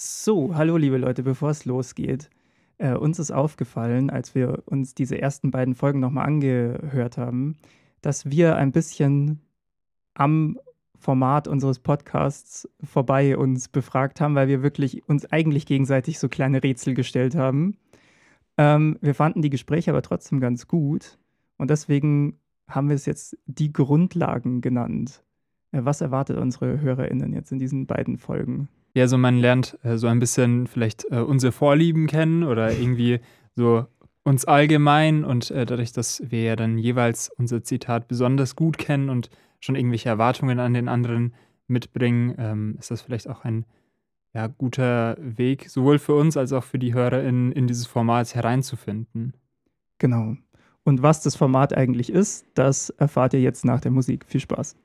So, hallo liebe Leute, bevor es losgeht. Äh, uns ist aufgefallen, als wir uns diese ersten beiden Folgen nochmal angehört haben, dass wir ein bisschen am Format unseres Podcasts vorbei uns befragt haben, weil wir wirklich uns eigentlich gegenseitig so kleine Rätsel gestellt haben. Ähm, wir fanden die Gespräche aber trotzdem ganz gut und deswegen haben wir es jetzt die Grundlagen genannt. Äh, was erwartet unsere HörerInnen jetzt in diesen beiden Folgen? Ja, so man lernt äh, so ein bisschen vielleicht äh, unsere Vorlieben kennen oder irgendwie so uns allgemein und äh, dadurch, dass wir ja dann jeweils unser Zitat besonders gut kennen und schon irgendwelche Erwartungen an den anderen mitbringen, ähm, ist das vielleicht auch ein ja, guter Weg, sowohl für uns als auch für die Hörer in, in dieses Format hereinzufinden. Genau. Und was das Format eigentlich ist, das erfahrt ihr jetzt nach der Musik. Viel Spaß.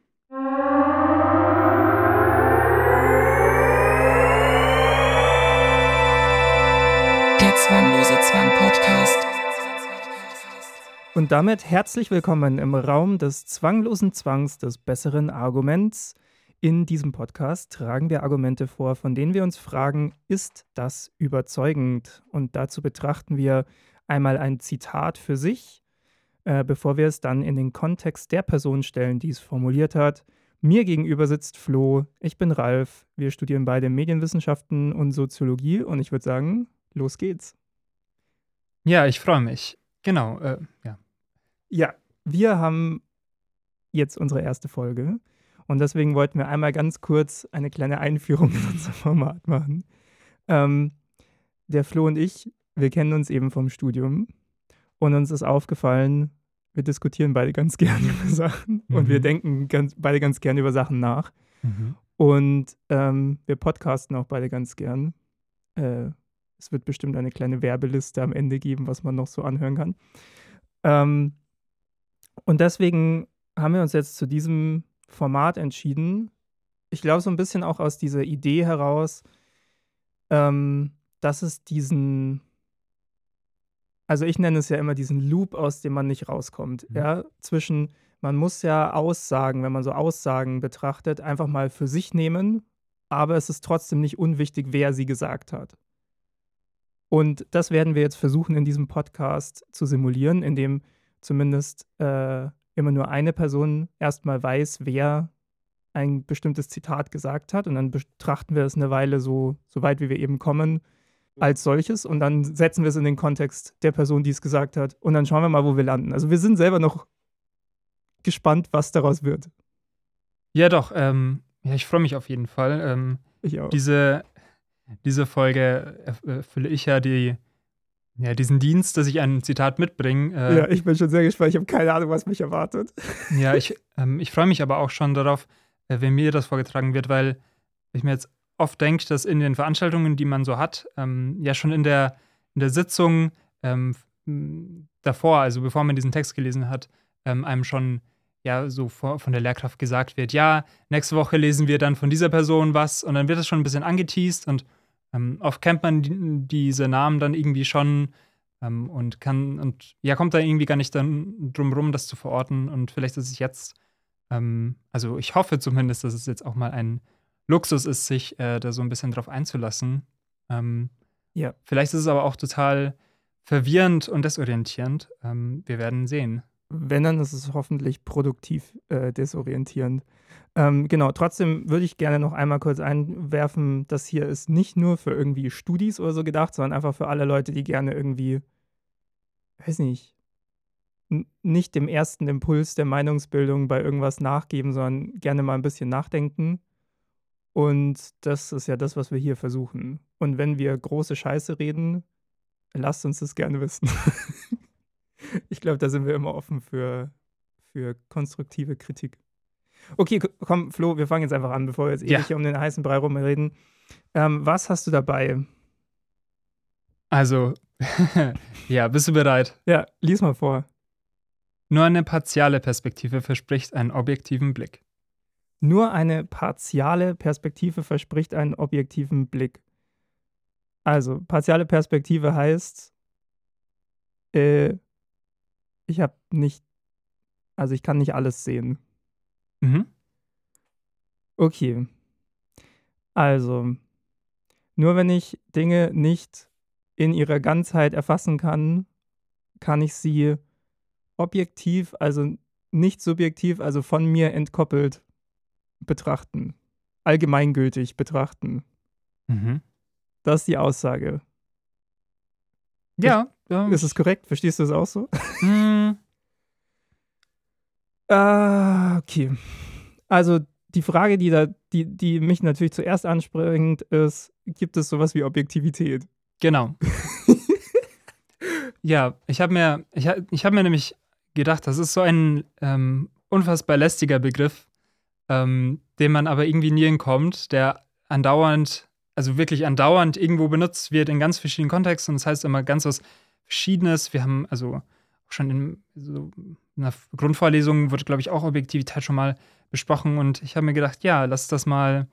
Und damit herzlich willkommen im Raum des zwanglosen Zwangs des besseren Arguments. In diesem Podcast tragen wir Argumente vor, von denen wir uns fragen, ist das überzeugend? Und dazu betrachten wir einmal ein Zitat für sich, äh, bevor wir es dann in den Kontext der Person stellen, die es formuliert hat. Mir gegenüber sitzt Flo, ich bin Ralf, wir studieren beide Medienwissenschaften und Soziologie und ich würde sagen, los geht's. Ja, ich freue mich. Genau, äh, ja. Ja, wir haben jetzt unsere erste Folge und deswegen wollten wir einmal ganz kurz eine kleine Einführung in unser Format machen. Ähm, der Flo und ich, wir kennen uns eben vom Studium und uns ist aufgefallen, wir diskutieren beide ganz gerne über Sachen mhm. und wir mhm. denken ganz, beide ganz gerne über Sachen nach. Mhm. Und ähm, wir podcasten auch beide ganz gern. Äh, es wird bestimmt eine kleine Werbeliste am Ende geben, was man noch so anhören kann. Ähm, und deswegen haben wir uns jetzt zu diesem Format entschieden. Ich glaube, so ein bisschen auch aus dieser Idee heraus, ähm, dass es diesen, also ich nenne es ja immer diesen Loop, aus dem man nicht rauskommt. Mhm. Ja, zwischen, man muss ja Aussagen, wenn man so Aussagen betrachtet, einfach mal für sich nehmen, aber es ist trotzdem nicht unwichtig, wer sie gesagt hat. Und das werden wir jetzt versuchen in diesem Podcast zu simulieren, indem zumindest äh, immer nur eine Person erstmal weiß, wer ein bestimmtes Zitat gesagt hat. Und dann betrachten wir es eine Weile so, so weit, wie wir eben kommen, als solches. Und dann setzen wir es in den Kontext der Person, die es gesagt hat. Und dann schauen wir mal, wo wir landen. Also wir sind selber noch gespannt, was daraus wird. Ja, doch. Ähm, ja, ich freue mich auf jeden Fall. Ähm, ich auch. Diese diese Folge erfülle ich ja die, ja, diesen Dienst, dass ich ein Zitat mitbringe. Äh, ja, ich bin schon sehr gespannt. Ich habe keine Ahnung, was mich erwartet. Ja, ich, ähm, ich freue mich aber auch schon darauf, äh, wenn mir das vorgetragen wird, weil ich mir jetzt oft denke, dass in den Veranstaltungen, die man so hat, ähm, ja schon in der, in der Sitzung ähm, davor, also bevor man diesen Text gelesen hat, ähm, einem schon ja so vor, von der Lehrkraft gesagt wird, ja, nächste Woche lesen wir dann von dieser Person was und dann wird das schon ein bisschen angeteased und ähm, oft kennt man die, diese Namen dann irgendwie schon ähm, und kann und ja, kommt da irgendwie gar nicht dann drum rum, das zu verorten und vielleicht ist es jetzt, ähm, also ich hoffe zumindest, dass es jetzt auch mal ein Luxus ist, sich äh, da so ein bisschen drauf einzulassen. Ähm, ja. Vielleicht ist es aber auch total verwirrend und desorientierend. Ähm, wir werden sehen wenn, dann ist es hoffentlich produktiv äh, desorientierend. Ähm, genau, trotzdem würde ich gerne noch einmal kurz einwerfen, das hier ist nicht nur für irgendwie Studis oder so gedacht, sondern einfach für alle Leute, die gerne irgendwie, weiß nicht, nicht dem ersten Impuls der Meinungsbildung bei irgendwas nachgeben, sondern gerne mal ein bisschen nachdenken. Und das ist ja das, was wir hier versuchen. Und wenn wir große Scheiße reden, lasst uns das gerne wissen. ich glaube, da sind wir immer offen für, für konstruktive Kritik. Okay, komm, Flo, wir fangen jetzt einfach an, bevor wir jetzt ja. ewig hier um den heißen Brei rumreden. Ähm, was hast du dabei? Also, ja, bist du bereit? Ja, lies mal vor. Nur eine partiale Perspektive verspricht einen objektiven Blick. Nur eine partiale Perspektive verspricht einen objektiven Blick. Also, partiale Perspektive heißt, äh, ich habe nicht, also ich kann nicht alles sehen. Mhm. Okay. Also, Nur wenn ich Dinge nicht in ihrer Ganzheit erfassen kann, kann ich sie objektiv, also nicht subjektiv, also von mir entkoppelt betrachten. Allgemeingültig betrachten. Mhm. Das ist die Aussage. Ja, ja. Ist es korrekt? Verstehst du es auch so? Hm, Ah, okay. Also die Frage, die, da, die, die mich natürlich zuerst anspringt, ist, gibt es sowas wie Objektivität? genau. ja, ich habe mir, ich, ich hab mir nämlich gedacht, das ist so ein ähm, unfassbar lästiger Begriff, ähm, den man aber irgendwie nie entkommt, der andauernd, also wirklich andauernd irgendwo benutzt wird in ganz verschiedenen Kontexten. Das heißt immer ganz was Verschiedenes. Wir haben also auch schon in so einer Grundvorlesung wurde, glaube ich, auch Objektivität schon mal besprochen und ich habe mir gedacht, ja, lass das mal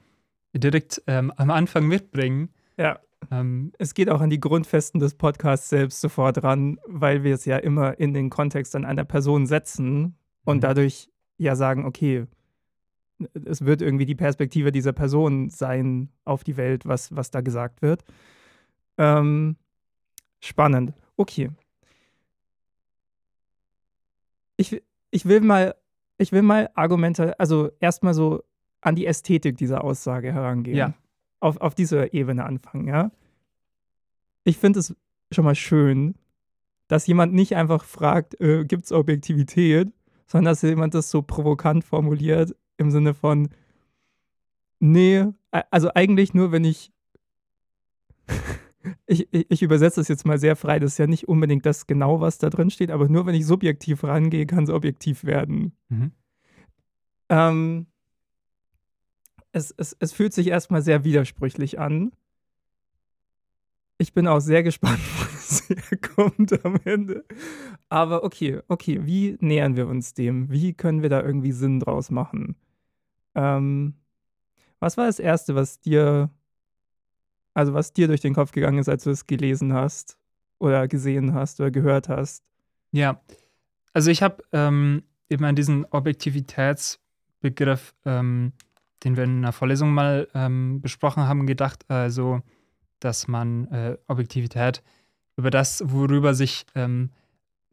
direkt ähm, am Anfang mitbringen. Ja. Ähm, Es geht auch an die Grundfesten des Podcasts selbst sofort ran, weil wir es ja immer in den Kontext an einer Person setzen und Mhm. dadurch ja sagen, okay, es wird irgendwie die Perspektive dieser Person sein auf die Welt, was, was da gesagt wird. Ähm, spannend. Okay. Ich, ich will mal, ich will mal Argumente, also erstmal so an die Ästhetik dieser Aussage herangehen. Ja. Auf, auf dieser Ebene anfangen, ja. Ich finde es schon mal schön, dass jemand nicht einfach fragt, äh, gibt es Objektivität, sondern dass jemand das so provokant formuliert im Sinne von, nee, also eigentlich nur, wenn ich, ich, ich, ich übersetze das jetzt mal sehr frei, das ist ja nicht unbedingt das genau, was da drin steht, aber nur wenn ich subjektiv rangehe, kann es objektiv werden. mhm. Ähm, es, es, es fühlt sich erstmal sehr widersprüchlich an. Ich bin auch sehr gespannt, wo es herkommt am Ende. Aber okay, okay, wie nähern wir uns dem? Wie können wir da irgendwie Sinn draus machen? Ähm, was war das Erste, was dir, also was dir durch den Kopf gegangen ist, als du es gelesen hast oder gesehen hast oder gehört hast? Ja, also ich habe ähm, eben an diesen Objektivitätsbegriff, ähm, den wir in einer Vorlesung mal ähm, besprochen haben, gedacht, also dass man äh, Objektivität über das, worüber sich ähm,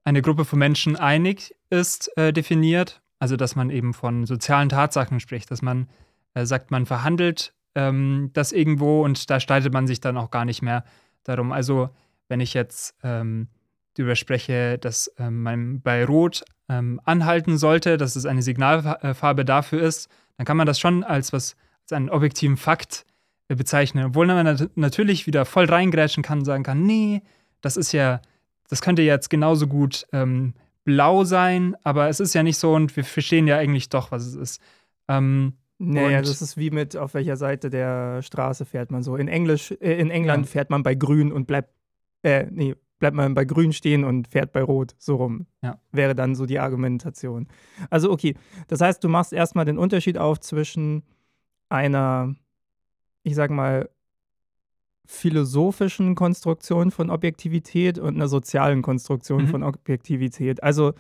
eine Gruppe von Menschen einig ist, äh, definiert. Also dass man eben von sozialen Tatsachen spricht, dass man äh, sagt, man verhandelt ähm, das irgendwo und da streitet man sich dann auch gar nicht mehr darum. Also wenn ich jetzt ähm, darüber spreche, dass ähm, man bei Rot ähm, anhalten sollte, dass es eine Signalfarbe dafür ist, dann kann man das schon als was als einen objektiven Fakt äh, bezeichnen. Obwohl man nat natürlich wieder voll reingrätschen kann und sagen kann, nee, das ist ja, das könnte jetzt genauso gut ähm, blau sein, aber es ist ja nicht so und wir verstehen ja eigentlich doch, was es ist. Ähm, Naja, Und- das ist wie mit, auf welcher Seite der Straße fährt man so. In, Englisch, äh, in England Ja. fährt man bei grün und bleibt, äh, nee, bleibt man bei grün stehen und fährt bei rot, so rum. Ja. Wäre dann so die Argumentation. Also, okay, das heißt, du machst erstmal den Unterschied auf zwischen einer, ich sag mal, philosophischen Konstruktion von Objektivität und einer sozialen Konstruktion Mhm. von Objektivität. Also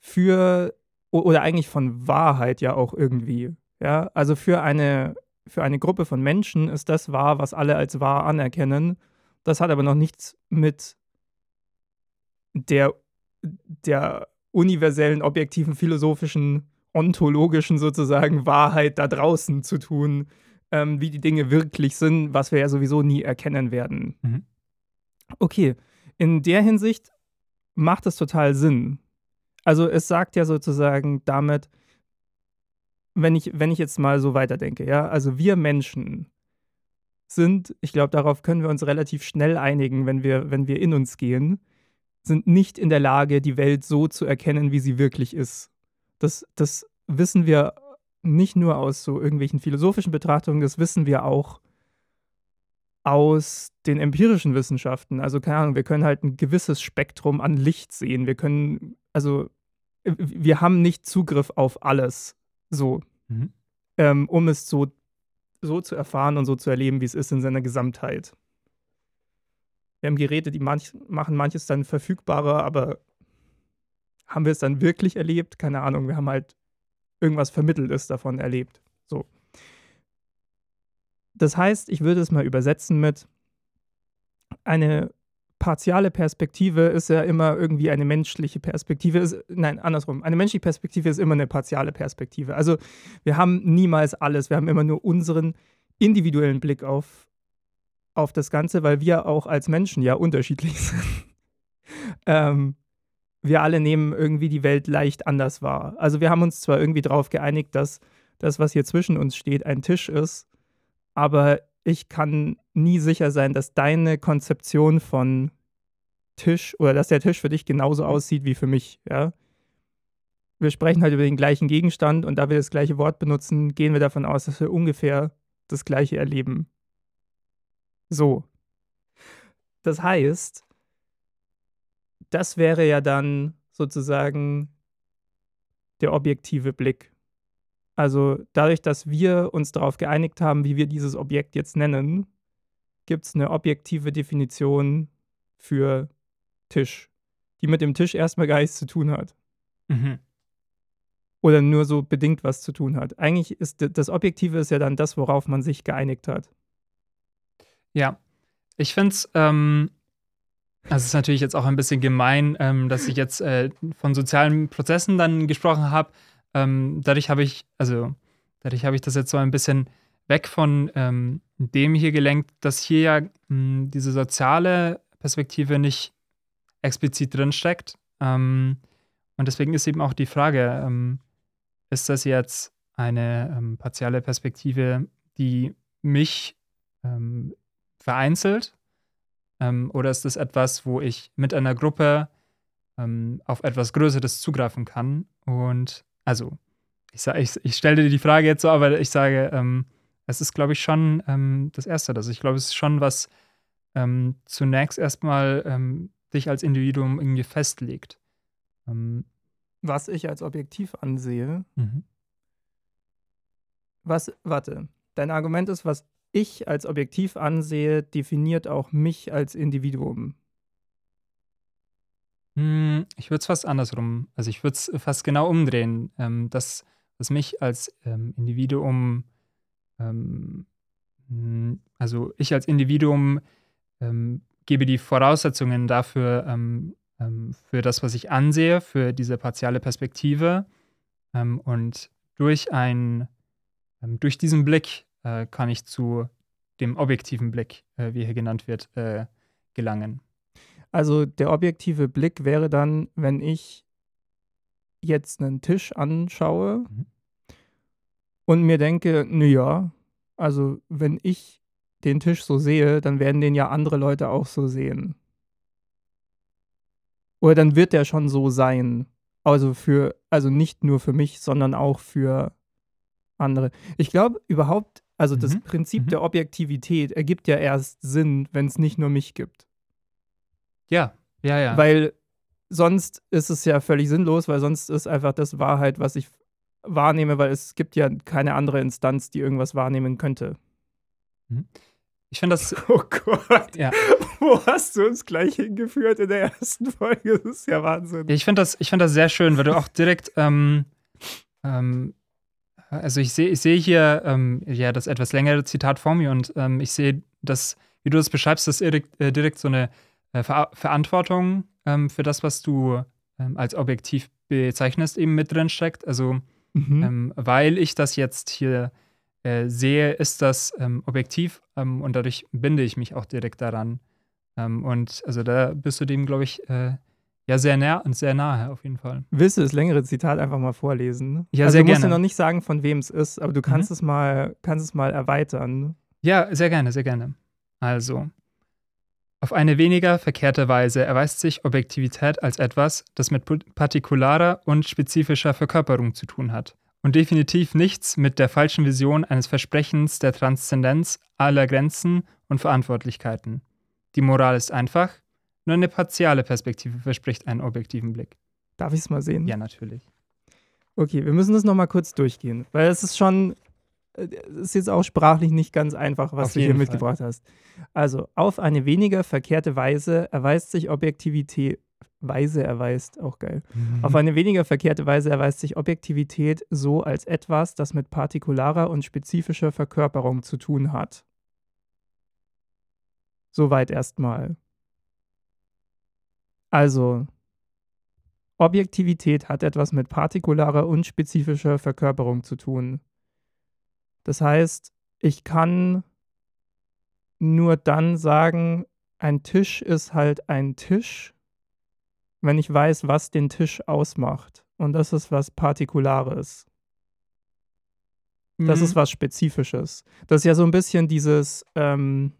für, oder eigentlich von Wahrheit ja auch irgendwie. Ja, also für eine, für eine Gruppe von Menschen ist das wahr, was alle als wahr anerkennen. Das hat aber noch nichts mit der, der universellen, objektiven, philosophischen, ontologischen sozusagen Wahrheit da draußen zu tun, ähm, wie die Dinge wirklich sind, was wir ja sowieso nie erkennen werden. Mhm. Okay, in der Hinsicht macht es total Sinn. Also es sagt ja sozusagen damit, wenn ich, wenn ich jetzt mal so weiterdenke, ja, also wir Menschen sind, ich glaube, darauf können wir uns relativ schnell einigen, wenn wir, wenn wir in uns gehen, sind nicht in der Lage, die Welt so zu erkennen, wie sie wirklich ist. Das, das wissen wir nicht nur aus so irgendwelchen philosophischen Betrachtungen, das wissen wir auch aus den empirischen Wissenschaften. Also keine Ahnung, wir können halt ein gewisses Spektrum an Licht sehen. Wir können, also wir haben nicht Zugriff auf alles, so, Mhm. ähm, um es so, so zu erfahren und so zu erleben, wie es ist in seiner Gesamtheit. Wir haben Geräte, die manch, machen manches dann verfügbarer, aber haben wir es dann wirklich erlebt? Keine Ahnung, wir haben halt irgendwas Vermitteltes davon erlebt. So. das heißt, ich würde es mal übersetzen mit eine partiale Perspektive ist ja immer irgendwie eine menschliche Perspektive. Ist, nein, andersrum. Eine menschliche Perspektive ist immer eine partiale Perspektive. Also wir haben niemals alles. Wir haben immer nur unseren individuellen Blick auf, auf das Ganze, weil wir auch als Menschen ja unterschiedlich sind. ähm, wir alle nehmen irgendwie die Welt leicht anders wahr. Also wir haben uns zwar irgendwie darauf geeinigt, dass das, was hier zwischen uns steht, ein Tisch ist, aber ich kann nie sicher sein, dass deine Konzeption von Tisch oder dass der Tisch für dich genauso aussieht wie für mich, ja. Wir sprechen halt über den gleichen Gegenstand und da wir das gleiche Wort benutzen, gehen wir davon aus, dass wir ungefähr das gleiche erleben. So. Das heißt, das wäre ja dann sozusagen der objektive Blick. Also dadurch, dass wir uns darauf geeinigt haben, wie wir dieses Objekt jetzt nennen, gibt es eine objektive Definition für Tisch, die mit dem Tisch erstmal gar nichts zu tun hat. Mhm. Oder nur so bedingt was zu tun hat. Eigentlich ist das Objektive ist ja dann das, worauf man sich geeinigt hat. Ja, ich finde es, ähm, das ist natürlich jetzt auch ein bisschen gemein, ähm, dass ich jetzt äh, von sozialen Prozessen dann gesprochen habe. Ähm, dadurch habe ich, also dadurch habe ich das jetzt so ein bisschen weg von ähm, dem hier gelenkt, dass hier ja mh, hm, diese soziale Perspektive nicht explizit drinsteckt. Ähm, und deswegen ist eben auch die Frage, ähm, ist das jetzt eine ähm, partiale Perspektive, die mich ähm, vereinzelt? Oder ist das etwas, wo ich mit einer Gruppe auf etwas Größeres zugreifen kann? Und also, ich, ich, ich stelle dir die Frage jetzt so, aber ich sage, ähm, es ist, glaube ich, schon ähm, das Erste. Also ich glaube, es ist schon was ähm, zunächst erstmal ähm, dich als Individuum irgendwie festlegt. was ich als objektiv ansehe. Mhm. Was, warte, dein Argument ist, was ich als objektiv ansehe, definiert auch mich als Individuum. Hm, ich würde es fast andersrum, also ich würde es fast genau umdrehen, ähm, dass, dass mich als ähm, Individuum, ähm, hm, also ich als Individuum ähm, gebe die Voraussetzungen dafür, ähm, ähm, für das, was ich ansehe, für diese partiale Perspektive. und durch ein, durch diesen Blick äh, kann ich zu dem objektiven Blick, äh, wie hier genannt wird, äh, gelangen. Also der objektive Blick wäre dann, wenn ich jetzt einen Tisch anschaue mhm. und mir denke, naja, also wenn ich den Tisch so sehe, dann werden den ja andere Leute auch so sehen. Oder dann wird der schon so sein. Also für, also nicht nur für mich, sondern auch für andere. Ich glaube überhaupt, also mhm. das Prinzip mhm. der Objektivität ergibt ja erst Sinn, wenn es nicht nur mich gibt. Ja, ja, ja. Weil sonst ist es ja völlig sinnlos, weil sonst ist einfach das Wahrheit, was ich wahrnehme, weil es gibt ja keine andere Instanz, die irgendwas wahrnehmen könnte. Mhm. Ich finde das. Oh Gott. Ja. Wo hast du uns gleich hingeführt in der ersten Folge? Das ist ja Wahnsinn. Ich finde das, find das sehr schön, weil du auch direkt ähm, ähm, also ich sehe ich seh hier ähm, ja das etwas längere Zitat vor mir und ähm, ich sehe, dass, wie du das beschreibst, dass direkt, äh, direkt so eine Ver Verantwortung ähm, für das, was du ähm, als objektiv bezeichnest, eben mit drin steckt. Also mhm. Ähm, weil ich das jetzt hier äh, sehe, ist das ähm, objektiv und dadurch binde ich mich auch direkt daran. und also da bist du dem, glaube ich, äh, ja, sehr nah und sehr nahe auf jeden Fall. Willst du das längere Zitat einfach mal vorlesen? Ja, also sehr gerne. Du musst ja noch nicht sagen, von wem es ist, aber du kannst, mhm. es mal, kannst es mal erweitern. Ja, sehr gerne, sehr gerne. Also, auf eine weniger verkehrte Weise erweist sich Objektivität als etwas, das mit partikularer und spezifischer Verkörperung zu tun hat und definitiv nichts mit der falschen Vision eines Versprechens der Transzendenz aller Grenzen und Verantwortlichkeiten. Die Moral ist einfach, nur eine partiale Perspektive verspricht einen objektiven Blick. Darf ich es mal sehen? Ja, natürlich. Okay, wir müssen das nochmal kurz durchgehen, weil es ist schon, ist jetzt auch sprachlich nicht ganz einfach, was auf du hier Fall. mitgebracht hast. Also, auf eine weniger verkehrte Weise erweist sich Objektivität, Weise erweist, auch geil. Mhm. Auf eine weniger verkehrte Weise erweist sich Objektivität so als etwas, das mit partikularer und spezifischer Verkörperung zu tun hat. Soweit erstmal. Also, Objektivität hat etwas mit partikularer und spezifischer Verkörperung zu tun. Das heißt, ich kann nur dann sagen, ein Tisch ist halt ein Tisch, wenn ich weiß, was den Tisch ausmacht. Und das ist was Partikulares. Das mhm. ist was Spezifisches. Das ist ja so ein bisschen dieses, ähm,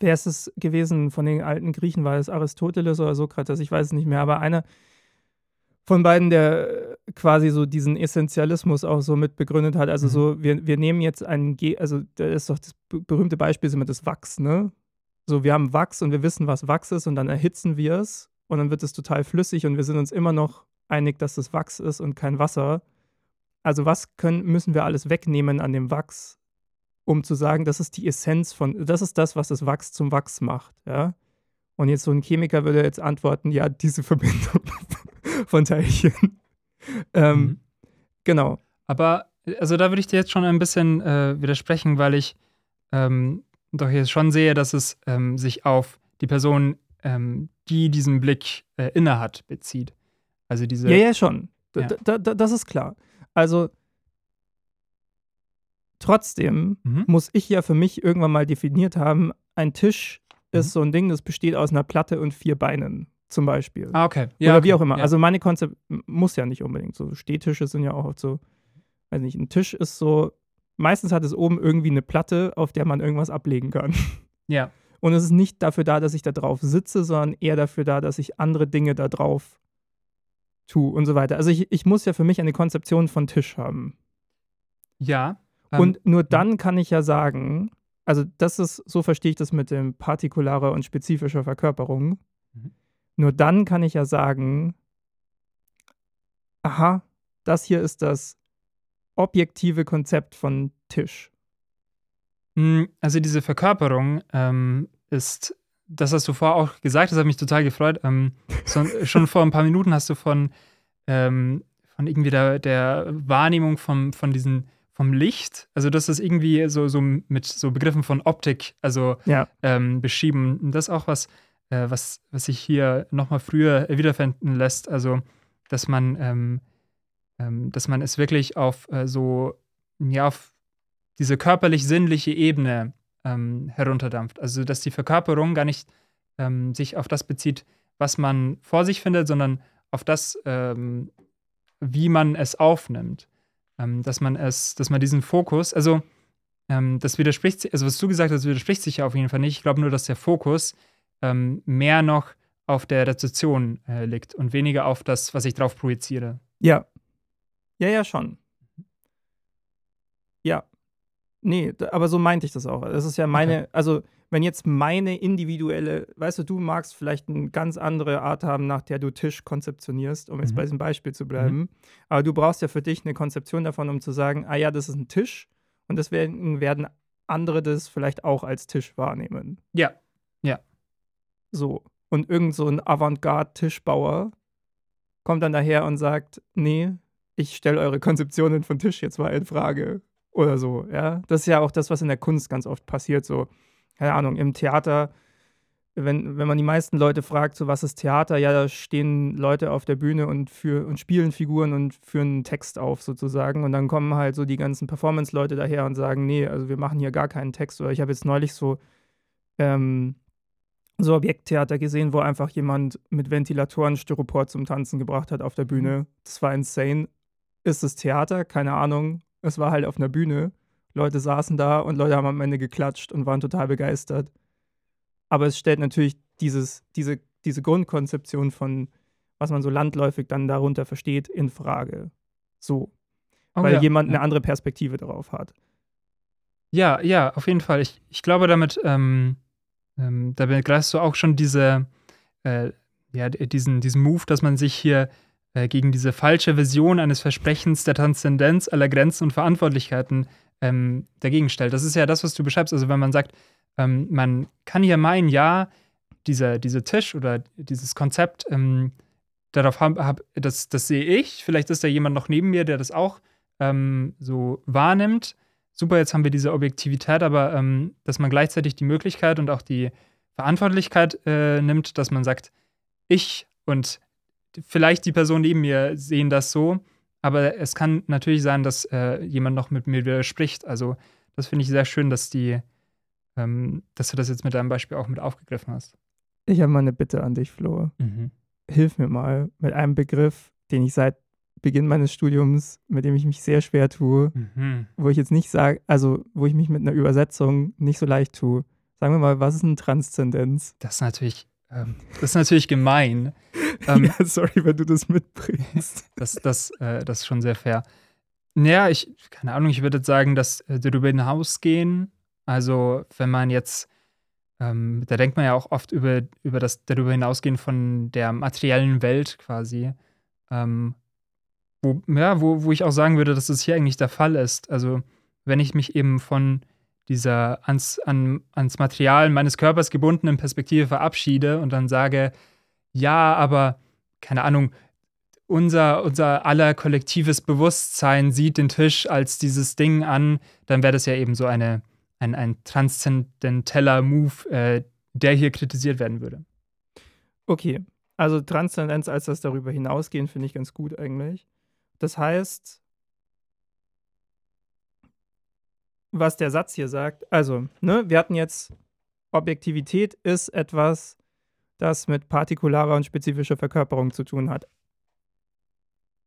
wer ist es gewesen von den alten Griechen? War es Aristoteles oder Sokrates? Ich weiß es nicht mehr, aber einer von beiden, der quasi so diesen Essentialismus auch so mit begründet hat. Also mhm. so, wir, wir nehmen jetzt einen, Ge also das ist doch das berühmte Beispiel ist immer das Wachs, ne? So, wir haben Wachs und wir wissen, was Wachs ist und dann erhitzen wir es und dann wird es total flüssig und wir sind uns immer noch einig, dass das Wachs ist und kein Wasser. Also was können, müssen wir alles wegnehmen an dem Wachs, um zu sagen, das ist die Essenz von, das ist das, was das Wachs zum Wachs macht, ja? Und jetzt so ein Chemiker würde jetzt antworten, ja, diese Verbindung von Teilchen. ähm, mhm. Genau. Aber, also da würde ich dir jetzt schon ein bisschen äh, widersprechen, weil ich ähm, doch jetzt schon sehe, dass es ähm, sich auf die Person, ähm, die diesen Blick äh, innehat, bezieht. Also diese. Ja, ja, schon. Ja. das ist klar. Also trotzdem mhm. muss ich ja für mich irgendwann mal definiert haben, ein Tisch ist mhm. so ein Ding, das besteht aus einer Platte und vier Beinen zum Beispiel. Ah, okay. Ja, Oder okay. wie auch immer. Ja. Also meine Konzept muss ja nicht unbedingt so. Stehtische sind ja auch oft so, weiß nicht, ein Tisch ist so, meistens hat es oben irgendwie eine Platte, auf der man irgendwas ablegen kann. Ja. Und es ist nicht dafür da, dass ich da drauf sitze, sondern eher dafür da, dass ich andere Dinge da drauf tue und so weiter. Also ich, ich muss ja für mich eine Konzeption von Tisch haben. Ja. Ähm, und nur dann kann ich ja sagen, also das ist, so verstehe ich das mit dem partikularer und spezifischer Verkörperung. Mhm. Nur dann kann ich ja sagen, aha, das hier ist das objektive Konzept von Tisch. Hm, also diese Verkörperung ähm, ist, das hast du vorher auch gesagt, das hat mich total gefreut. Ähm, so, schon vor ein paar Minuten hast du von, ähm, von irgendwie der, der Wahrnehmung vom, von diesen vom Licht, also das ist irgendwie so, so mit so Begriffen von Optik, also ja. ähm, beschrieben. Und das ist auch was, äh, was, was sich hier nochmal früher wiederfinden lässt. Also, dass man, ähm, ähm, dass man es wirklich auf äh, so, ja, auf diese körperlich-sinnliche Ebene ähm, herunterdampft. Also, dass die Verkörperung gar nicht ähm, sich auf das bezieht, was man vor sich findet, sondern auf das, ähm, wie man es aufnimmt. Ähm, dass man es, dass man diesen Fokus, also das widerspricht, also was du gesagt hast, widerspricht sich ja auf jeden Fall nicht. Ich glaube nur, dass der Fokus ähm, mehr noch auf der Rezeption äh, liegt und weniger auf das, was ich drauf projiziere. Ja. Ja, ja, schon. Ja. Nee, aber so meinte ich das auch. Das ist ja meine, okay. also wenn jetzt meine individuelle, weißt du, du magst vielleicht eine ganz andere Art haben, nach der du Tisch konzeptionierst, um jetzt mhm. bei diesem Beispiel zu bleiben. Mhm. Aber du brauchst ja für dich eine Konzeption davon, um zu sagen, ah ja, das ist ein Tisch und deswegen werden andere das vielleicht auch als Tisch wahrnehmen. Ja, ja. So. Und irgend so ein Avantgarde-Tischbauer kommt dann daher und sagt, nee, ich stelle eure Konzeptionen von Tisch jetzt mal in Frage. Oder so, ja. Das ist ja auch das, was in der Kunst ganz oft passiert. So, keine Ahnung, im Theater, wenn, wenn man die meisten Leute fragt, so was ist Theater, ja, da stehen Leute auf der Bühne und, für, und spielen Figuren und führen einen Text auf sozusagen. Und dann kommen halt so die ganzen Performance-Leute daher und sagen, nee, also wir machen hier gar keinen Text. Oder ich habe jetzt neulich so ähm, so Objekttheater gesehen, wo einfach jemand mit Ventilatoren Styropor zum Tanzen gebracht hat auf der Bühne. Mhm. Das war insane. Ist es Theater? Keine Ahnung. Es war halt auf einer Bühne. Leute saßen da und Leute haben am Ende geklatscht und waren total begeistert. Aber es stellt natürlich dieses, diese, diese Grundkonzeption von, was man so landläufig dann darunter versteht, in Frage. So. Oh, Weil ja, jemand eine andere Perspektive darauf hat. Ja, ja, auf jeden Fall. Ich, ich glaube, damit ähm, ähm, da begreifst du auch schon diese, äh, ja, diesen, diesen Move, dass man sich hier äh, gegen diese falsche Vision eines Versprechens der Transzendenz aller Grenzen und Verantwortlichkeiten ähm, dagegen stellt. Das ist ja das, was du beschreibst. Also wenn man sagt, ähm, man kann hier meinen, ja, dieser, dieser Tisch oder dieses Konzept, ähm, darauf hab, hab, das, das sehe ich. Vielleicht ist da jemand noch neben mir, der das auch ähm, so wahrnimmt. Super, jetzt haben wir diese Objektivität, aber ähm, dass man gleichzeitig die Möglichkeit und auch die Verantwortlichkeit äh, nimmt, dass man sagt, ich und vielleicht die Person neben mir sehen das so, aber es kann natürlich sein, dass äh, jemand noch mit mir widerspricht. Also das finde ich sehr schön, dass die, ähm, dass du das jetzt mit deinem Beispiel auch mit aufgegriffen hast. Ich habe mal eine Bitte an dich, Flo. Mhm. Hilf mir mal mit einem Begriff, den ich seit Beginn meines Studiums, mit dem ich mich sehr schwer tue, Mhm. wo ich jetzt nicht sage, also wo ich mich mit einer Übersetzung nicht so leicht tue. Sagen wir mal, was ist eine Transzendenz? Das ist natürlich, ähm, das ist natürlich gemein. Ähm, ja, sorry, wenn du das mitbringst. Das, das, äh, das ist schon sehr fair. Naja, ich, keine Ahnung, ich würde sagen, dass äh, darüber hinausgehen, also wenn man jetzt, ähm, da denkt man ja auch oft über, über das darüber hinausgehen von der materiellen Welt quasi, ähm, wo, ja, wo, wo ich auch sagen würde, dass das hier eigentlich der Fall ist. Also wenn ich mich eben von dieser ans, an, ans Material meines Körpers gebundenen Perspektive verabschiede und dann sage, ja, aber keine Ahnung, unser, unser aller kollektives Bewusstsein sieht den Tisch als dieses Ding an, dann wäre das ja eben so eine, ein, ein transzendenteller Move, äh, der hier kritisiert werden würde. Okay, also Transzendenz als das darüber hinausgehen finde ich ganz gut eigentlich. Das heißt, was der Satz hier sagt, also, ne, wir hatten jetzt, Objektivität ist etwas, das mit partikularer und spezifischer Verkörperung zu tun hat.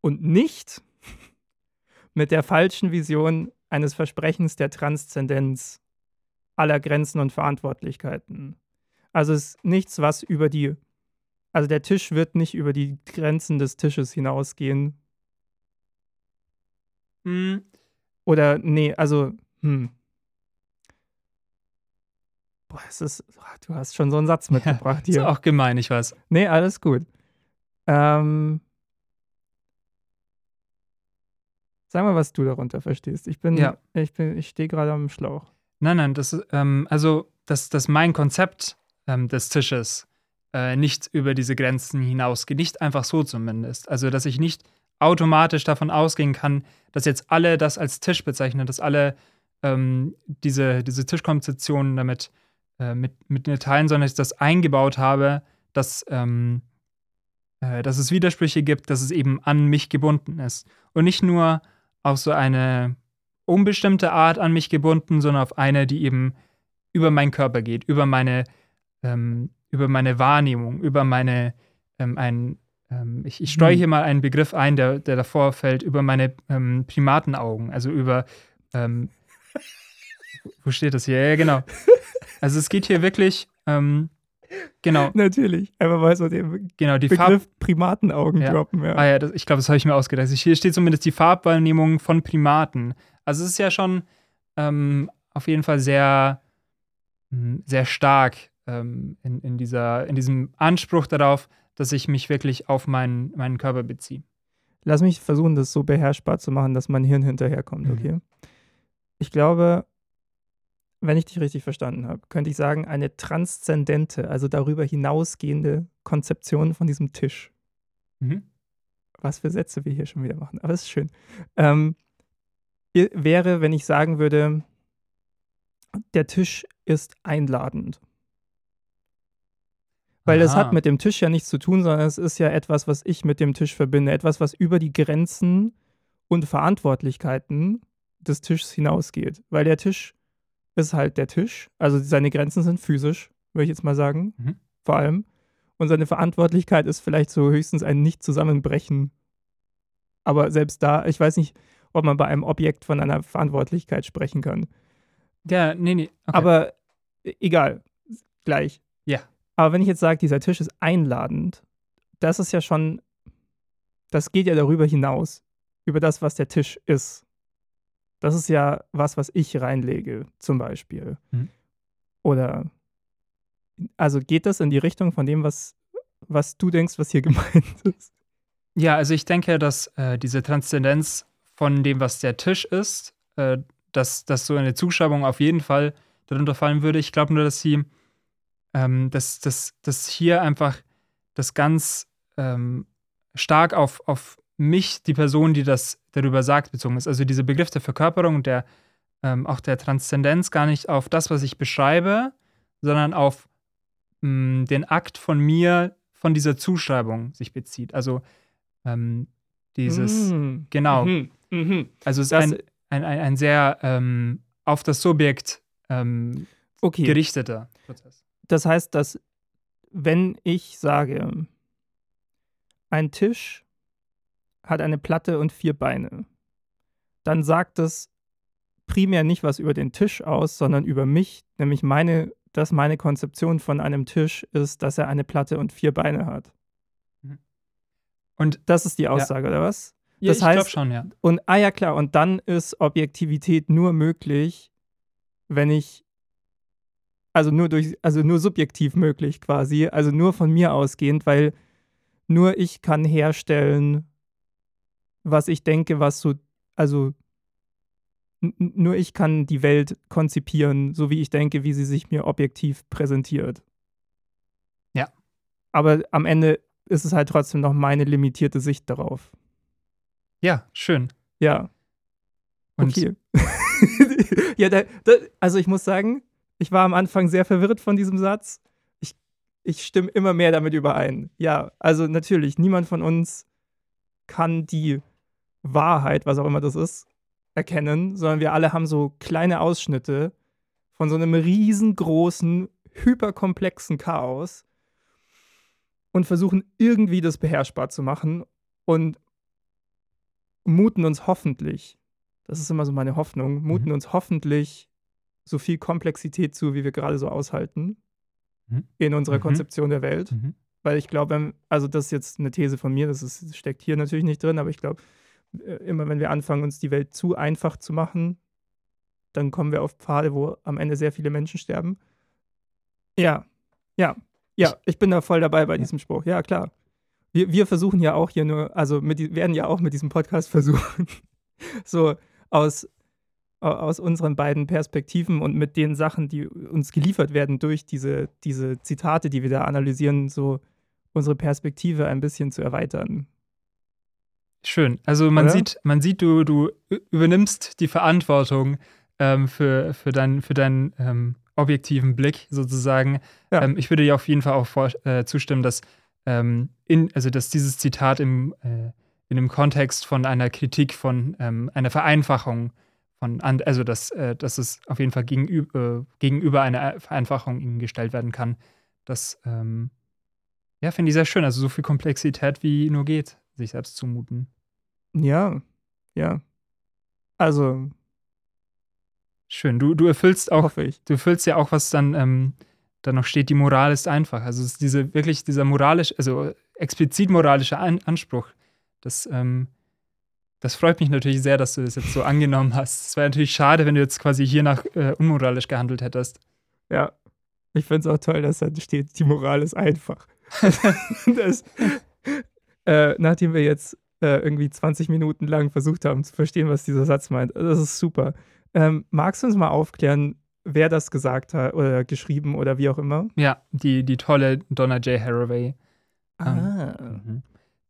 Und nicht mit der falschen Vision eines Versprechens der Transzendenz aller Grenzen und Verantwortlichkeiten. Also es ist nichts, was über die, also der Tisch wird nicht über die Grenzen des Tisches hinausgehen. Hm, Oder, nee, also, hm. Boah, es ist, du hast schon so einen Satz mitgebracht ist hier. auch gemein, ich weiß. Nee, alles gut. Ähm, sag mal, was du darunter verstehst. Ich bin, Ja. ich bin, ich stehe gerade am Schlauch. Nein, nein, das ist, ähm, also, dass, dass mein Konzept ähm, des Tisches äh, nicht über diese Grenzen hinausgeht. Nicht einfach so zumindest. Also, dass ich nicht automatisch davon ausgehen kann, dass jetzt alle das als Tisch bezeichnen, dass alle ähm, diese, diese Tischkonzeption damit äh, mit, mit teilen, sondern dass ich das eingebaut habe, dass, ähm, äh, dass es Widersprüche gibt, dass es eben an mich gebunden ist. Und nicht nur auf so eine unbestimmte Art an mich gebunden, sondern auf eine, die eben über meinen Körper geht, über meine, ähm, über meine Wahrnehmung, über meine, ähm, ein, ähm, ich, ich streue Hm. hier mal einen Begriff ein, der, der davor fällt, über meine ähm, Primatenaugen, also über, ähm, wo steht das hier? Ja, genau. Also es geht hier wirklich, ähm, genau, Natürlich. Einfach mal so den genau, die Farb, Begriff Primatenaugen Ja. droppen. Ja. Ah ja, das, ich glaube, das habe ich mir ausgedacht. Hier steht zumindest die Farbwahrnehmung von Primaten. Also es ist ja schon ähm, auf jeden Fall sehr, mh, sehr stark ähm, in, in, dieser, in diesem Anspruch darauf, dass ich mich wirklich auf meinen, meinen Körper beziehe. Lass mich versuchen, das so beherrschbar zu machen, dass mein Hirn hinterherkommt, Mhm. okay? Ich glaube, wenn ich dich richtig verstanden habe, könnte ich sagen, eine transzendente, also darüber hinausgehende Konzeption von diesem Tisch. Mhm. Was für Sätze wir hier schon wieder machen, aber es ist schön. Ähm, wäre, wenn ich sagen würde, der Tisch ist einladend. Weil es Aha. hat mit dem Tisch ja nichts zu tun, sondern es ist ja etwas, was ich mit dem Tisch verbinde. Etwas, was über die Grenzen und Verantwortlichkeiten des Tischs hinausgeht. Weil der Tisch ist halt der Tisch. Also seine Grenzen sind physisch, würde ich jetzt mal sagen. Mhm. Vor allem. Und seine Verantwortlichkeit ist vielleicht so höchstens ein Nicht-Zusammenbrechen. Aber selbst da, ich weiß nicht, ob man bei einem Objekt von einer Verantwortlichkeit sprechen kann. Ja, nee, nee. Okay. Aber e- egal, gleich. Ja. Aber wenn ich jetzt sage, dieser Tisch ist einladend, das ist ja schon, das geht ja darüber hinaus, über das, was der Tisch ist. Das ist ja was, was ich reinlege, zum Beispiel. Mhm. Oder, also geht das in die Richtung von dem, was, was du denkst, was hier gemeint ist? Ja, also ich denke, dass äh, diese Transzendenz von dem, was der Tisch ist, äh, dass, dass so eine Zuschreibung auf jeden Fall darunter fallen würde. Ich glaube nur, dass sie, ähm, dass, dass, dass hier einfach das ganz ähm, stark auf, auf mich, die Person, die das darüber sagt, bezogen ist. Also dieser Begriff der Verkörperung und der ähm, auch der Transzendenz gar nicht auf das, was ich beschreibe, sondern auf mh, den Akt von mir, von dieser Zuschreibung sich bezieht. Also ähm, dieses, Mm. genau. Mhm. Mhm. Also es ist ein, ein, ein, ein sehr ähm, auf das Subjekt ähm, Okay. gerichteter Prozess. Das heißt, dass wenn ich sage, ein Tisch hat eine Platte und vier Beine, dann sagt das primär nicht was über den Tisch aus, sondern über mich, nämlich meine, dass meine Konzeption von einem Tisch ist, dass er eine Platte und vier Beine hat. Und Das ist die Aussage, oder was? ja, Das ich glaube heißt- schon, ja. Und, ah ja, klar, und dann ist Objektivität nur möglich, wenn ich, also nur durch, also nur subjektiv möglich quasi, also nur von mir ausgehend, weil nur ich kann herstellen, was ich denke, was so, also nur ich kann die Welt konzipieren, so wie ich denke, wie sie sich mir objektiv präsentiert. Ja. Aber am Ende ist es halt trotzdem noch meine limitierte Sicht darauf. Ja, schön. Ja. Und Okay. ja, da, da, also ich muss sagen, ich war am Anfang sehr verwirrt von diesem Satz. Ich, ich stimme immer mehr damit überein. Ja, also natürlich, niemand von uns kann die Wahrheit, was auch immer das ist, erkennen, sondern wir alle haben so kleine Ausschnitte von so einem riesengroßen, hyperkomplexen Chaos und versuchen irgendwie das beherrschbar zu machen und muten uns hoffentlich, das ist immer so meine Hoffnung, muten Mhm. uns hoffentlich so viel Komplexität zu, wie wir gerade so aushalten Mhm. in unserer Mhm. Konzeption der Welt. Mhm. Weil ich glaube, also das ist jetzt eine These von mir, das ist, steckt hier natürlich nicht drin, aber ich glaube, äh, immer wenn wir anfangen, uns die Welt zu einfach zu machen, dann kommen wir auf Pfade, wo am Ende sehr viele Menschen sterben. Ja, ja, ja, ich bin da voll dabei bei diesem Spruch. Ja, klar. Wir, wir versuchen ja auch hier nur, also mit, werden ja auch mit diesem Podcast versuchen, so aus, au- aus unseren beiden Perspektiven und mit den Sachen, die uns geliefert werden durch diese, diese Zitate, die wir da analysieren, so unsere Perspektive ein bisschen zu erweitern. Schön. Also man Oder? sieht, man sieht, du, du übernimmst die Verantwortung ähm, für, für, dein, für deinen ähm, objektiven Blick sozusagen. Ja. Ähm, ich würde dir auf jeden Fall auch vor, äh, zustimmen, dass, ähm, in, also dass dieses Zitat im, äh, in dem Kontext von einer Kritik von ähm, einer Vereinfachung von, also dass, äh, dass es auf jeden Fall gegenüber, äh, gegenüber einer Vereinfachung ihnen gestellt werden kann. Das, ähm, ja, finde ich sehr schön. Also so viel Komplexität wie nur geht, sich selbst zumuten. Ja, ja. Also, Schön. Du, du erfüllst auch, du erfüllst ja auch, was dann, ähm, dann noch steht, die Moral ist einfach. Also es ist diese wirklich dieser moralisch, also explizit moralische An Anspruch. Das, ähm, das freut mich natürlich sehr, dass du das jetzt so angenommen hast. Es wäre natürlich schade, wenn du jetzt quasi hier nach äh, unmoralisch gehandelt hättest. Ja. Ich finde es auch toll, dass da steht, die Moral ist einfach. das, äh, nachdem wir jetzt äh, irgendwie 20 Minuten lang versucht haben zu verstehen, was dieser Satz meint. Das ist super. Ähm, magst du uns mal aufklären, wer das gesagt hat oder geschrieben oder wie auch immer? Ja, die, die tolle Donna J. Haraway. Ah.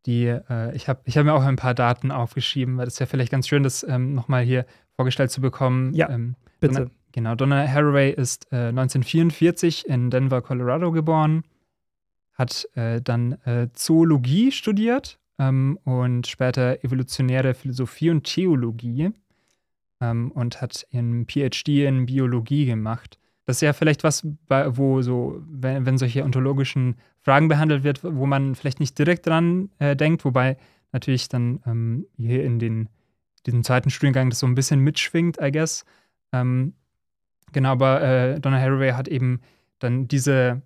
Die, äh, ich habe ich hab mir auch ein paar Daten aufgeschrieben, weil das wäre vielleicht ganz schön, das ähm, nochmal hier vorgestellt zu bekommen. Ja. Ähm, Bitte. Genau, Donna Haraway ist äh, 1944 in Denver, Colorado geboren, hat äh, dann äh, Zoologie studiert ähm, und später evolutionäre Philosophie und Theologie ähm, und hat ihren PhD in Biologie gemacht. Das ist ja vielleicht was, wo so, wenn, wenn solche ontologischen Fragen behandelt wird, wo man vielleicht nicht direkt dran äh, denkt, wobei natürlich dann ähm, hier in den, diesem zweiten Studiengang das so ein bisschen mitschwingt, I guess. Ähm, Genau, aber äh, Donna Haraway hat eben dann diese,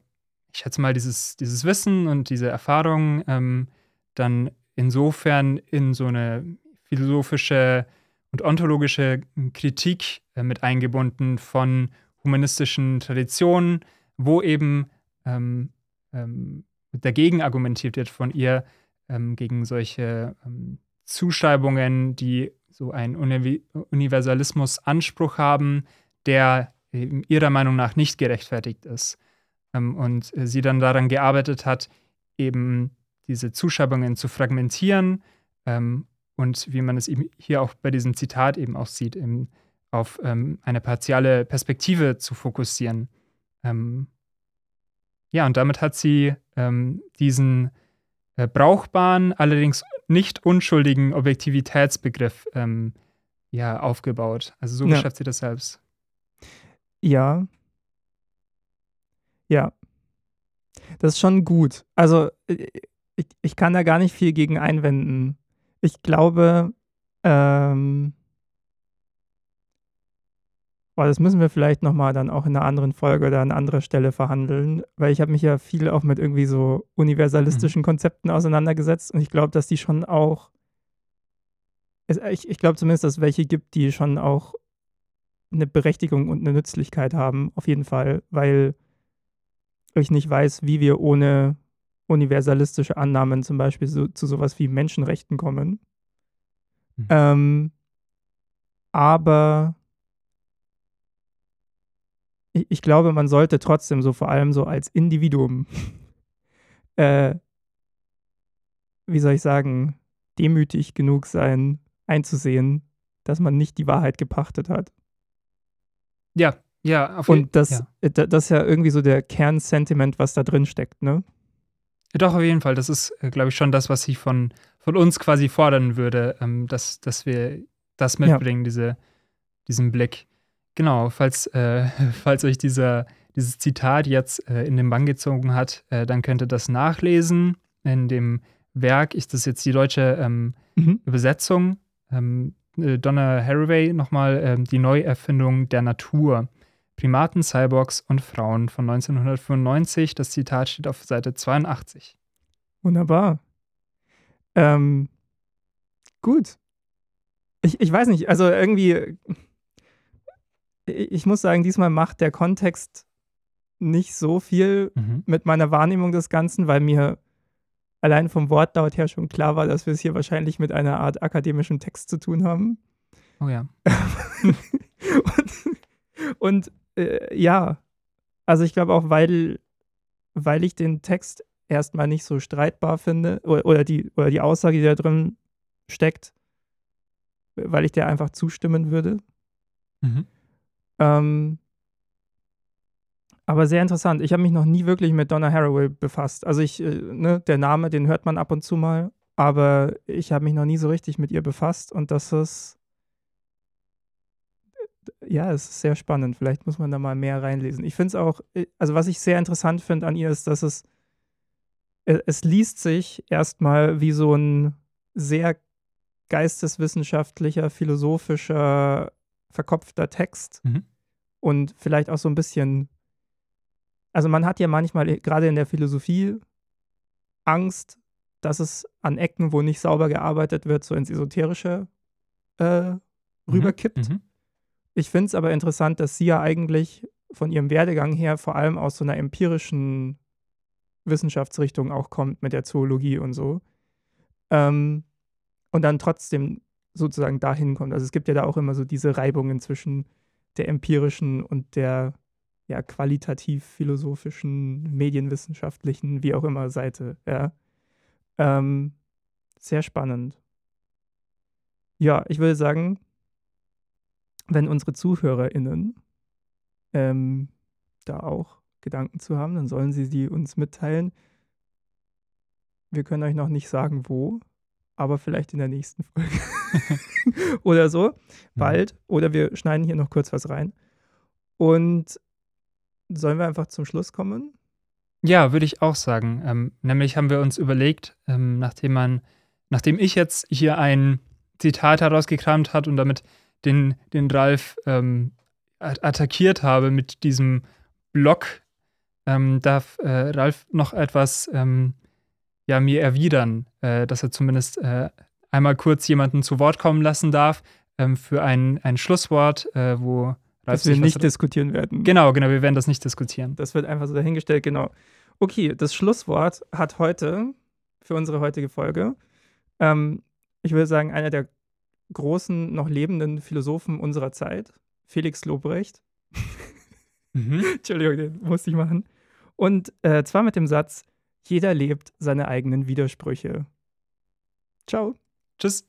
ich schätze mal, dieses, dieses Wissen und diese Erfahrung ähm, dann insofern in so eine philosophische und ontologische Kritik äh, mit eingebunden von humanistischen Traditionen, wo eben ähm, ähm, dagegen argumentiert wird von ihr ähm, gegen solche ähm, Zuschreibungen, die so einen Uni Universalismus-Anspruch haben, der ihrer Meinung nach nicht gerechtfertigt ist. Ähm, und äh, sie dann daran gearbeitet hat, eben diese Zuschreibungen zu fragmentieren ähm, und wie man es eben hier auch bei diesem Zitat eben auch sieht, eben auf ähm, eine partiale Perspektive zu fokussieren. Ähm, ja, und damit hat sie ähm, diesen äh, brauchbaren, allerdings nicht unschuldigen Objektivitätsbegriff ähm, ja, aufgebaut. Also so ja. beschreibt sie das selbst. Ja. Ja. Das ist schon gut. Also äh, ich, ich kann da gar nicht viel gegen einwenden. Ich glaube, ähm, Boah, das müssen wir vielleicht nochmal dann auch in einer anderen Folge oder an anderer Stelle verhandeln, weil ich habe mich ja viel auch mit irgendwie so universalistischen mhm. Konzepten auseinandergesetzt und ich glaube, dass die schon auch, ich, ich glaube zumindest, dass es welche gibt, die schon auch eine Berechtigung und eine Nützlichkeit haben, auf jeden Fall, weil ich nicht weiß, wie wir ohne universalistische Annahmen zum Beispiel so, zu sowas wie Menschenrechten kommen. Mhm. Ähm, aber ich, ich, glaube, man sollte trotzdem so vor allem so als Individuum, äh, wie soll ich sagen, demütig genug sein, einzusehen, dass man nicht die Wahrheit gepachtet hat. Ja, ja, auf Und das, ja. Äh, das ist ja irgendwie so der Kernsentiment, was da drin steckt, ne? Doch, auf jeden Fall. Das ist, äh, glaube ich, schon das, was ich von, von uns quasi fordern würde, ähm, dass, dass wir das mitbringen, ja. diese, diesen Blick. Genau, falls, äh, falls euch dieser, dieses Zitat jetzt äh, in den Bann gezogen hat, äh, dann könnt ihr das nachlesen in dem Werk. Ist das jetzt die deutsche ähm, mhm. Übersetzung? Ähm, äh, Donna Haraway nochmal ähm, die Neuerfindung der Natur. Primaten, Cyborgs und Frauen von 1995. Das Zitat steht auf Seite 82. Wunderbar. Ähm, gut. Ich, ich weiß nicht, also irgendwie ich muss sagen, diesmal macht der Kontext nicht so viel mhm. mit meiner Wahrnehmung des Ganzen, weil mir allein vom Wortlaut her schon klar war, dass wir es hier wahrscheinlich mit einer Art akademischem Text zu tun haben. Oh ja. und, und äh, ja, also ich glaube auch, weil, weil ich den Text erstmal nicht so streitbar finde oder, oder, die, oder die Aussage, die da drin steckt, weil ich der einfach zustimmen würde. Mhm. Ähm, aber sehr interessant. Ich habe mich noch nie wirklich mit Donna Haraway befasst. Also ich, äh, ne, der Name, den hört man ab und zu mal, aber ich habe mich noch nie so richtig mit ihr befasst und das ist, ja, es ist sehr spannend. Vielleicht muss man da mal mehr reinlesen. Ich finde es auch, äh, also was ich sehr interessant finde an ihr ist, dass es, äh, es liest sich erstmal wie so ein sehr geisteswissenschaftlicher, philosophischer verkopfter Text mhm. und vielleicht auch so ein bisschen, also man hat ja manchmal gerade in der Philosophie Angst, dass es an Ecken, wo nicht sauber gearbeitet wird, so ins Esoterische äh, mhm. rüberkippt. Mhm. Ich finde es aber interessant, dass sie ja eigentlich von ihrem Werdegang her vor allem aus so einer empirischen Wissenschaftsrichtung auch kommt mit der Zoologie und so. Ähm, und dann trotzdem sozusagen dahin kommt. Also es gibt ja da auch immer so diese Reibungen zwischen der empirischen und der ja, qualitativ-philosophischen, medienwissenschaftlichen, wie auch immer Seite. Ja. Ähm, sehr spannend. Ja, ich würde sagen, wenn unsere ZuhörerInnen ähm, da auch Gedanken zu haben, dann sollen sie die uns mitteilen. Wir können euch noch nicht sagen, wo, aber vielleicht in der nächsten Folge. oder so, bald. Oder wir schneiden hier noch kurz was rein. Und sollen wir einfach zum Schluss kommen? Ja, würde ich auch sagen. Ähm, nämlich haben wir uns überlegt, ähm, nachdem man, nachdem ich jetzt hier ein Zitat herausgekramt hat und damit den, den Ralf ähm, attackiert habe mit diesem Block, ähm, darf äh, Ralf noch etwas ähm, ja, mir erwidern, äh, dass er zumindest äh, einmal kurz jemanden zu Wort kommen lassen darf ähm, für ein, ein Schlusswort, äh, wo das wir nicht diskutieren werden. Genau, genau, wir werden das nicht diskutieren. Das wird einfach so dahingestellt, genau. Okay, das Schlusswort hat heute, für unsere heutige Folge, ähm, ich würde sagen, einer der großen, noch lebenden Philosophen unserer Zeit, Felix Lobrecht. Mhm. Entschuldigung, den musste ich machen. Und äh, zwar mit dem Satz, jeder lebt seine eigenen Widersprüche. Ciao. Tschüss.